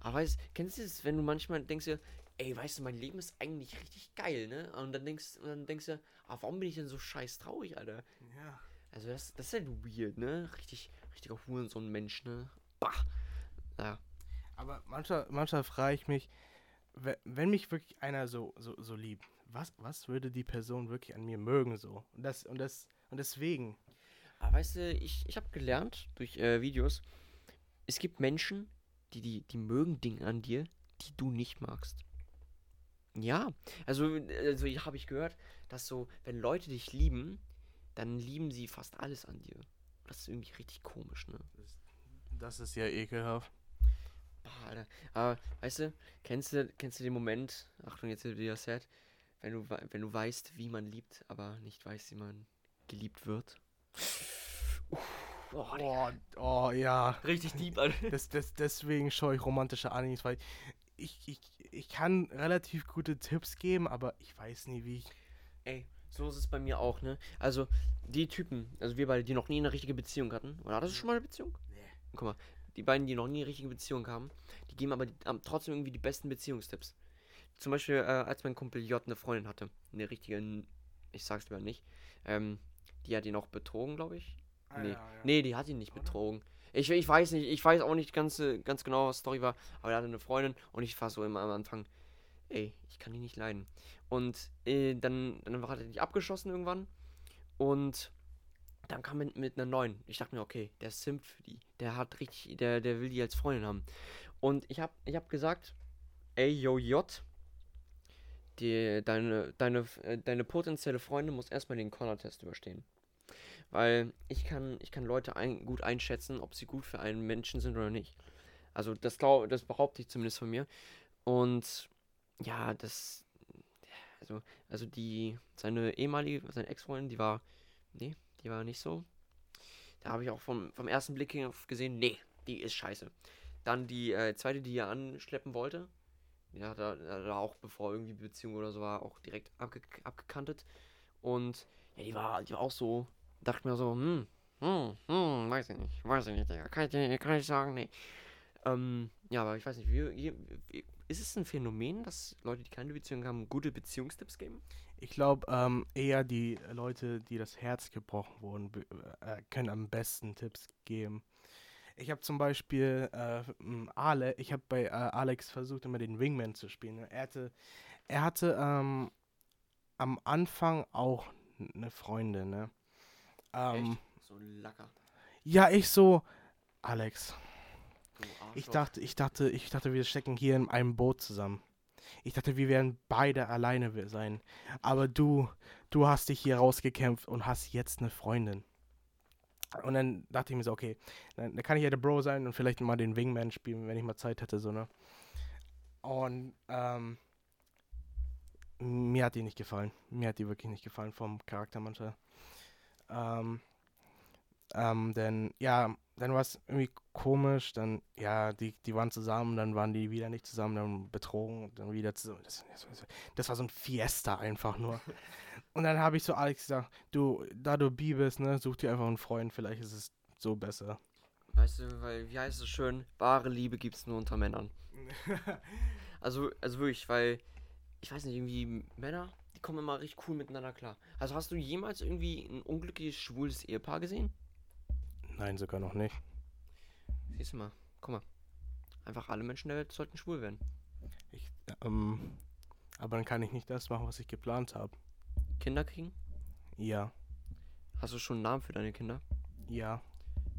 Aber weißt, kennst du das, wenn du manchmal denkst dir, ey, weißt du, mein Leben ist eigentlich richtig geil, ne? Und dann denkst, und dann denkst du, ah, warum bin ich denn so scheiß traurig, Alter? Ja. Also das, das ist halt weird, ne? Richtig, richtiger Hurensohn-Mensch, ne? Bah. Ja. Aber manchmal, manchmal frage ich mich, we- wenn mich wirklich einer so, so, so liebt, was, was würde die Person wirklich an mir mögen so? Und das, und das, und deswegen. Aber weißt du, ich, ich habe gelernt durch äh, Videos, es gibt Menschen, die, die, die mögen Dinge an dir, die du nicht magst. Ja, also, also habe ich gehört, dass so, wenn Leute dich lieben, dann lieben sie fast alles an dir. Das ist irgendwie richtig komisch, ne? Das ist ja ekelhaft. Boah, Alter. Aber weißt du, kennst du, kennst du den Moment, Achtung, jetzt wird wieder sad, wenn du, wenn du weißt, wie man liebt, aber nicht weißt, wie man geliebt wird? Uff, oh. Oh, oh ja. Richtig deep, Alter. Das, das, deswegen schaue ich romantische Animes, weil ich, ich, ich kann relativ gute Tipps geben, aber ich weiß nie, wie ich. Ey, so ist es bei mir auch, ne? Also, die Typen, also wir beide, die noch nie eine richtige Beziehung hatten, oder hattest du schon mal eine Beziehung? Nee. Guck mal, die beiden, die noch nie eine richtige Beziehung haben, die geben aber die, haben trotzdem irgendwie die besten Beziehungstipps. Zum Beispiel, äh, als mein Kumpel J eine Freundin hatte, eine richtige, ich sag's lieber nicht, ähm, die hat ihn auch betrogen, glaube ich. Nee. Nee, die hat ihn nicht Oder? betrogen. Ich, ich weiß nicht, ich weiß auch nicht ganz, äh, ganz genau, was die Story war, aber er hatte eine Freundin und ich war so immer am Anfang, ey, ich kann die nicht leiden. Und äh, dann, dann hat er die abgeschossen irgendwann und dann kam mit, mit einer neuen. Ich dachte mir, okay, der simpt für die. Der hat richtig, der, der will die als Freundin haben. Und ich hab, ich hab gesagt, ey, yo, J, deine, deine, äh, deine potenzielle Freundin muss erstmal den Connor-Test überstehen. Weil ich kann, ich kann Leute ein, gut einschätzen, ob sie gut für einen Menschen sind oder nicht. Also das glaube, das behaupte ich zumindest von mir. Und ja, das, also, also die, seine ehemalige, seine Ex-Freundin, die war, nee, die war nicht so. Da habe ich auch vom, vom ersten Blick hin gesehen, nee, die ist scheiße. Dann die äh, zweite, die er anschleppen wollte, er, hat er auch, bevor irgendwie Beziehung oder so war, auch direkt abge abgekantet. Und ja, die war, die war auch so, dachte mir so, hm, hm, hm, weiß ich nicht, weiß ich nicht. Kann ich, kann ich sagen, nee. Ähm, ja, aber ich weiß nicht, wie, wie, ist es ein Phänomen, dass Leute, die keine Beziehung haben, gute Beziehungstipps geben? Ich glaube, ähm, eher die Leute, die das Herz gebrochen wurden, äh, können am besten Tipps geben. Ich habe zum Beispiel äh, Ale, ich habe bei äh, Alex versucht, immer den Wingman zu spielen. ne? Er hatte, er hatte ähm, am Anfang auch eine Freundin, ne? Ähm, Echt? So ein Lacker. ja, ich so, Alex, ich dachte, ich dachte, ich dachte, wir stecken hier in einem Boot zusammen. Ich dachte, wir werden beide alleine sein. Aber du, du hast dich hier rausgekämpft und hast jetzt eine Freundin. Und dann dachte ich mir so, okay, dann, dann kann ich ja der Bro sein und vielleicht mal den Wingman spielen, wenn ich mal Zeit hätte, so, ne? Und, ähm, mir hat die nicht gefallen. Mir hat die wirklich nicht gefallen vom Charakter manchmal. Ähm, ähm, denn, ja, dann war es irgendwie komisch, dann, ja, die, die waren zusammen, dann waren die wieder nicht zusammen, dann betrogen, dann wieder zusammen. Das, das, das war so ein Fiesta einfach nur. *laughs* Und dann habe ich so Alex gesagt, du, da du bi bist, ne, such dir einfach einen Freund, vielleicht ist es so besser. Weißt du, weil, wie heißt es schön, wahre Liebe gibt's nur unter Männern. *laughs* Also, also wirklich, weil, ich weiß nicht, irgendwie Männer, die kommen immer richtig cool miteinander klar. Also hast du jemals irgendwie ein unglückliches schwules Ehepaar gesehen? Nein, sogar noch nicht. Siehst du mal, guck mal. Einfach alle Menschen der Welt sollten schwul werden. Ich, ähm, aber dann kann ich nicht das machen, was ich geplant habe. Kinder kriegen? Ja, Hast du schon einen Namen für deine Kinder? ja.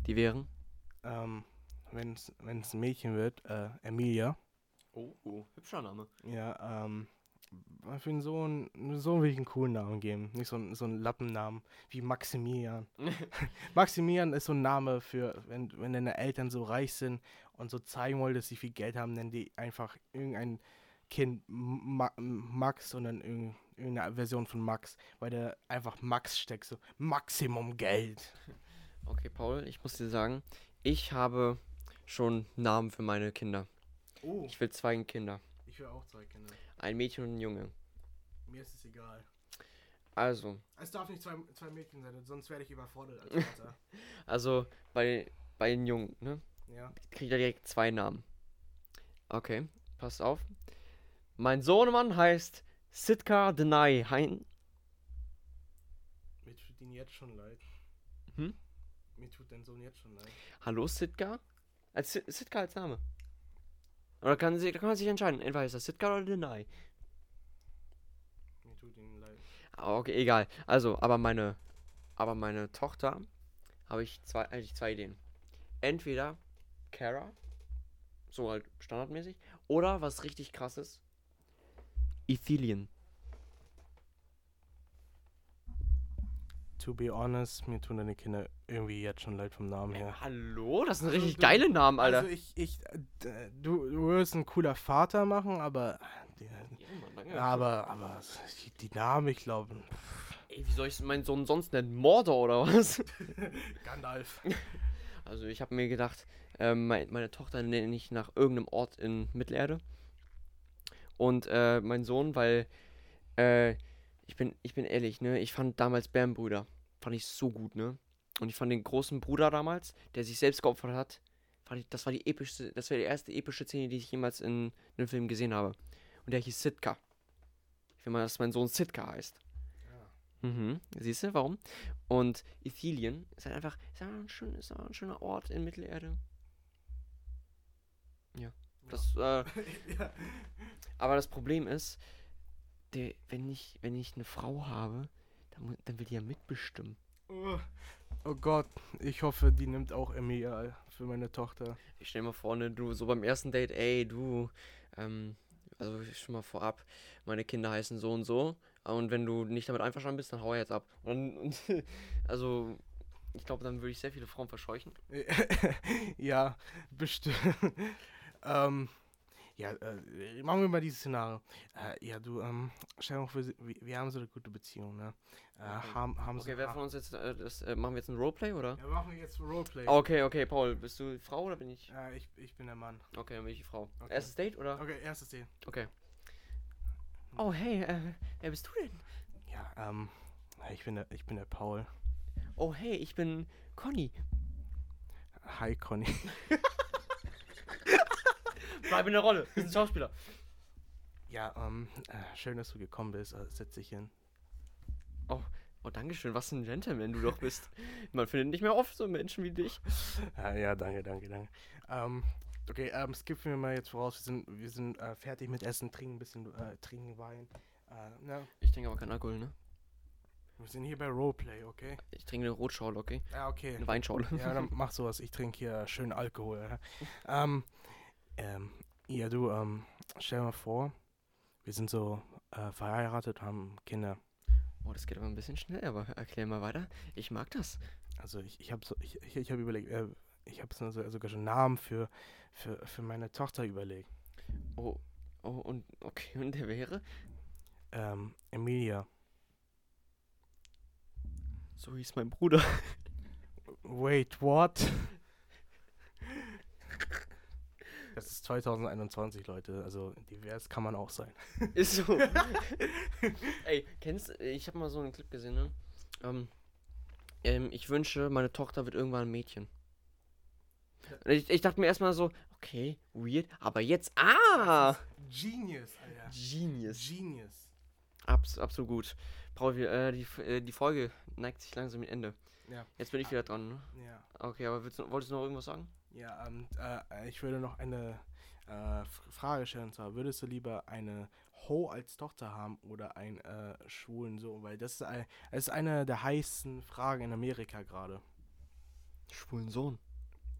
Die wären? Ähm, wenn es ein Mädchen wird, äh, Emilia. Oh, oh, hübscher Name. Ja, ähm, für den Sohn, so will ich einen coolen Namen geben. Nicht so, ein- so einen Lappennamen wie Maximilian. *laughs* Maximilian ist so ein Name für, wenn, wenn deine Eltern so reich sind und so zeigen wollen, dass sie viel Geld haben, nennen die einfach irgendein Kind Ma Max und dann irgend- irgendeine Version von Max, weil der einfach Max steckt, so Maximum Geld. Okay, Paul, ich muss dir sagen, ich habe schon Namen für meine Kinder. Oh, Ich will zwei Kinder. ich will auch zwei Kinder. Ein Mädchen und ein Junge. Mir ist es egal. Also, Es darf nicht zwei, zwei Mädchen sein, sonst werde ich überfordert als Vater. *laughs* also bei, bei den Jungen, ne? ja. Kriegt er direkt zwei Namen. Okay, passt auf. Mein Sohnemann heißt Sitka Denai Hein. Mir tut ihn jetzt schon leid. Hm? Mir tut dein Sohn jetzt schon leid. Hallo Sitka? Als Si- Sitka als Name. Oder kann, sie, kann man sich entscheiden, entweder ist das Sitka oder Denai. Mir tut ihn leid. Ah, Okay, egal. Also, aber meine, aber meine Tochter habe ich zwei, eigentlich zwei Ideen. Entweder Kara, so halt standardmäßig, oder was richtig krasses, Ethelian. To be honest, mir tun deine Kinder irgendwie jetzt schon leid vom Namen her. Hallo, das sind Also richtig du- geile Namen, Alter. Also ich, ich, äh, du, du wirst ein cooler Vater machen, aber, die, ja, aber, aber die, die Namen, ich glaube, Ey, wie soll ich meinen Sohn sonst nennen? Mordor oder was? *laughs* Gandalf. *laughs* Also ich habe mir gedacht, ähm, mein, meine Tochter nenne ich nach irgendeinem Ort in Mittelerde. Und äh, mein Sohn, weil äh, ich bin, ich bin ehrlich, ne, ich fand damals Bärenbrüder, fand ich so gut, ne? Und ich fand den großen Bruder damals, der sich selbst geopfert hat, fand ich, das war die epischste, das war die erste epische Szene, die ich jemals in einem Film gesehen habe. Und der hieß Sitka. Ich will mal, dass mein Sohn Sitka heißt. Mhm. Siehst du, warum? Und Ethilien ist halt einfach, ist einfach ein, schön, ist einfach ein schöner Ort in Mittelerde. Ja. Das, äh, *laughs* ja. aber das Problem ist, der, wenn, ich, wenn ich eine Frau habe, dann, dann will die ja mitbestimmen. Oh, oh Gott, ich hoffe, die nimmt auch Emilia für meine Tochter. Ich stell mir vor, ne, du so beim ersten Date, ey, du, ähm, also schon mal vorab, meine Kinder heißen so und so. Und wenn du nicht damit einverstanden bist, dann hau jetzt ab. Und, und *laughs* also, ich glaube, dann würde ich sehr viele Frauen verscheuchen. *laughs* ja, bestimmt. *laughs* ähm, ja, äh, machen wir mal dieses Szenario. Äh, ja, du, ähm, stell dir mal vor, wir, wir haben so eine gute Beziehung, ne? Äh, Okay. haben, haben Okay, so, wer von uns jetzt, äh, das, äh, machen wir jetzt ein Roleplay, oder? Ja, machen wir jetzt Roleplay. Okay, okay, Paul, bist du Frau oder bin ich? Äh, ich, ich bin der Mann. Okay, dann bin ich die Frau. Okay. Erstes Date, oder? Okay, erstes Ding. Okay. Oh, hey, äh, wer bist du denn? Ja, ähm, ich bin der, ich bin der Paul. Oh, hey, ich bin Conny. Hi, Conny. *laughs* Bleib in der Rolle, wir sind Schauspieler. Ja, ähm, äh, schön, dass du gekommen bist. Äh, setz dich hin. Oh, dankeschön, was für ein Gentleman du doch bist. Man findet nicht mehr oft so Menschen wie dich. Ja, *laughs* ja, danke, danke, danke. Ähm, okay, ähm, skippen wir mal jetzt voraus. Wir sind, wir sind äh, fertig mit Essen, trinken ein bisschen, äh, trinken Wein. Äh, ja, Ich trinke aber keinen Alkohol, ne? wir sind hier bei Roleplay, okay? Ich trinke eine Rotschale, okay? Ja, okay. Eine Weinschale. Ja, dann mach sowas. Ich trinke hier schön Alkohol. Ja. *laughs* Ähm, ähm, ja, du, ähm, stell dir mal vor, wir sind so äh, verheiratet, haben Kinder. Oh, das geht aber ein bisschen schnell, aber erklär mal weiter. Ich mag das. Also ich, ich habe so, ich, ich, ich habe überlegt, äh, ich habe so, sogar schon Namen für, für, für meine Tochter überlegt. Oh, oh, und okay, und der wäre? Ähm, Emilia. So hieß mein Bruder. Wait, what? *laughs* Das ist 2021, Leute. Also divers kann man auch sein. *laughs* Ist so. *laughs* Ey, kennst ich habe mal so einen Clip gesehen, ne? Ähm, ähm, ich wünsche, meine Tochter wird irgendwann ein Mädchen. Ich, ich dachte mir erstmal so, okay, weird, aber jetzt, ah! Genius, Alter. Genius. Genius. Abs absolut gut. Paul, äh, die, äh, die Folge neigt sich langsam mit Ende. Ja. Jetzt bin ich wieder dran, ne? Ja. Okay, aber willst du, wolltest du noch irgendwas sagen? Ja, ähm, äh, ich würde noch eine äh, Frage stellen. Und zwar, würdest du lieber eine Ho als Tochter haben oder einen äh, schwulen Sohn? Weil das ist, ein, das ist eine der heißesten Fragen in Amerika gerade. Schwulen Sohn.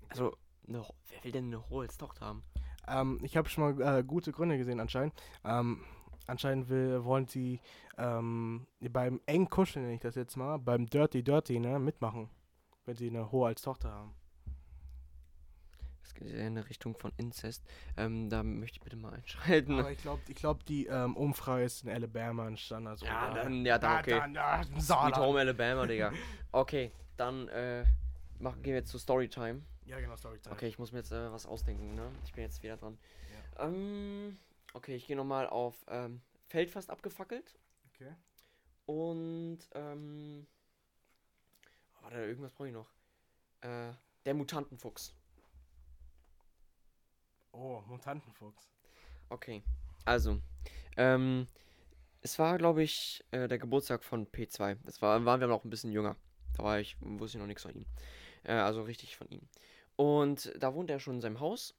Also, eine, wer will denn eine Ho als Tochter haben? Ähm, ich habe schon mal äh, gute Gründe gesehen anscheinend. Ähm, anscheinend will, wollen sie ähm, beim eng Kuscheln, nenne ich das jetzt mal, beim Dirty Dirty, ne, mitmachen. Wenn sie eine Ho als Tochter haben. Das geht ja in eine Richtung von Inzest. Ähm, da möchte ich bitte mal einschalten. Aber ich glaube, ich glaub, die ähm, Umfrage ist in Alabama entstanden. Also Ja, da- dann, ja, dann, da- okay. da- da- im Sweet. Home Alabama, Digga. Okay, dann äh, machen, gehen wir jetzt zu Storytime. Ja, genau, Storytime. Okay, ich muss mir jetzt äh, was ausdenken, ne? Ich bin jetzt wieder dran. Ähm, okay, ich gehe nochmal auf ähm, Feld fast abgefackelt. Okay. Und, ähm. Warte, irgendwas brauche ich noch. Äh, der Mutantenfuchs. Oh, Mutantenfuchs. Okay, also, ähm, es war, glaube ich, äh, der Geburtstag von P2. Das war, waren wir noch ein bisschen jünger. Da war ich, wusste ich noch nichts von ihm. Äh, also richtig von ihm. Und da wohnt er schon in seinem Haus.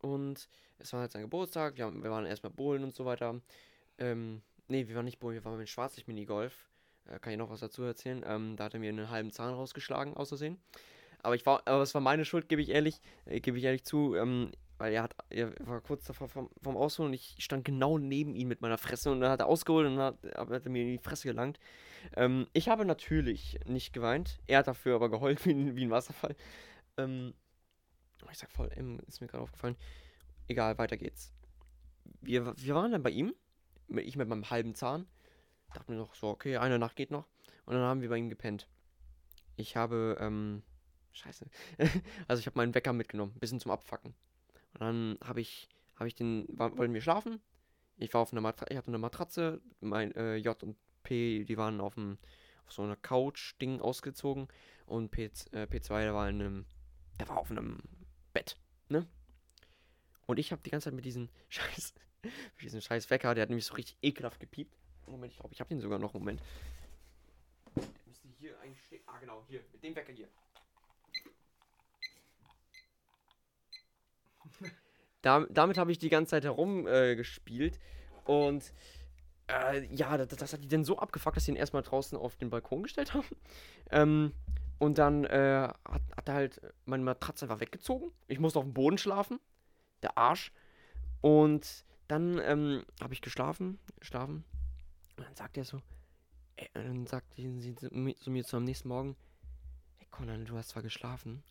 Und es war halt sein Geburtstag. Wir, haben, wir waren erstmal bowlen und so weiter. Ähm, nee, wir waren nicht bowlen, wir waren mit Schwarzlicht Minigolf. Äh, kann ich noch was dazu erzählen? Ähm, da hat er mir einen halben Zahn rausgeschlagen, aus Versehen. Aber ich war, aber es war meine Schuld, gebe ich ehrlich, äh, gebe ich ehrlich zu. Ähm, weil er hat, er war kurz davor vom, vom Ausholen und ich stand genau neben ihm mit meiner Fresse und dann hat er ausgeholt und hat, hat er mir in die Fresse gelangt. Ähm, ich habe natürlich nicht geweint. Er hat dafür aber geheult *laughs* wie, ein- wie ein Wasserfall. Ähm, ich sag voll, M ist mir gerade aufgefallen. Egal, weiter geht's. Wir, wir waren dann bei ihm, ich mit meinem halben Zahn. Dachte mir noch so, okay, eine Nacht geht noch. Und dann haben wir bei ihm gepennt. Ich habe, ähm, scheiße. *laughs* also ich habe meinen Wecker mitgenommen, bisschen zum Abfacken. Und dann habe ich, habe ich den, war, wollten wir schlafen. Ich war auf einer Matratze, ich hatte eine Matratze, mein äh, J und P, die waren auf, dem, auf so einer Couch-Ding ausgezogen. Und P, äh, P2, der war in einem, der war auf einem Bett, ne? Und ich habe die ganze Zeit mit diesem *laughs* scheiß, mit diesem scheiß Wecker, der hat nämlich so richtig ekelhaft gepiept. Moment, ich glaube, ich habe den sogar noch, Moment. Der müsste hier eigentlich stehen. Ah, genau, hier, mit dem Wecker hier. Da, damit habe ich die ganze Zeit herumgespielt. Äh, und äh, ja, das, das hat die dann so abgefuckt, dass sie ihn erstmal draußen auf den Balkon gestellt haben. Ähm, und dann äh, hat, hat er halt meine Matratze einfach weggezogen. Ich musste auf dem Boden schlafen. Der Arsch. Und dann ähm, habe ich geschlafen, geschlafen. Und dann sagt er so, äh, dann sagt sie zu mir zu zu am nächsten Morgen, hey Conan, du hast zwar geschlafen,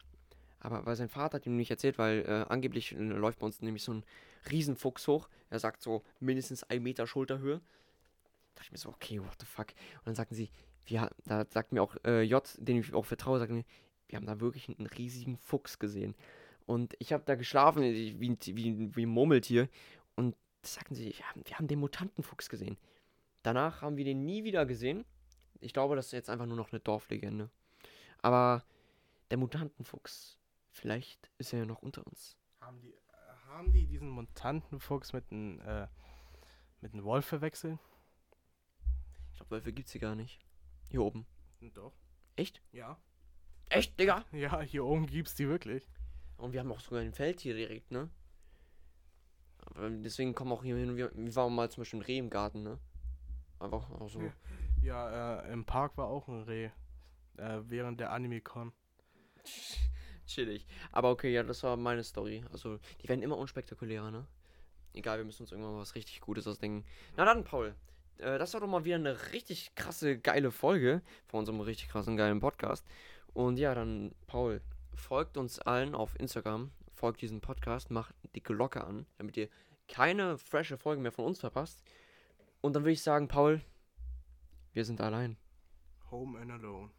aber weil sein Vater hat ihm nicht erzählt, weil äh, angeblich äh, läuft bei uns nämlich so ein Riesenfuchs hoch. Er sagt so mindestens ein Meter Schulterhöhe. Da dachte ich mir so, okay, what the fuck. Und dann sagten sie, wir, da sagt mir auch äh, J, den ich auch vertraue, sagt mir, wir haben da wirklich einen riesigen Fuchs gesehen. Und ich habe da geschlafen, ich- wie, wie, wie ein Murmeltier. Und sagten sie, wir haben, wir haben den Mutantenfuchs gesehen. Danach haben wir den nie wieder gesehen. Ich glaube, das ist jetzt einfach nur noch eine Dorflegende. Aber der Mutantenfuchs, vielleicht ist er ja noch unter uns. Haben die, äh, haben die diesen Mutantenfuchs mit einem äh, mit einem Wolf verwechselt? Ich glaube, Wölfe gibt's hier gar nicht. Hier oben. Doch. Echt? Ja. Echt, Digga? Ja, hier oben gibt's die wirklich. Und wir haben auch sogar ein Feld hier direkt, ne? Aber deswegen kommen auch hier hin. Wir, wir waren mal zum Beispiel ein Reh im Garten, ne? Einfach auch so. Ja. Ja, äh, im Park war auch ein Reh. Äh, während der Anime-Con. *laughs* Chillig. Aber okay, ja, das war meine Story. Also, die werden immer unspektakulärer, ne? Egal, wir müssen uns irgendwann was richtig Gutes ausdenken. Na dann, Paul. Äh, das war doch mal wieder eine richtig krasse, geile Folge von unserem richtig krassen, geilen Podcast. Und ja, dann, Paul, folgt uns allen auf Instagram, folgt diesem Podcast, macht die Glocke an, damit ihr keine frische Folge mehr von uns verpasst. Und dann würde ich sagen, Paul, wir sind allein. Home and Alone.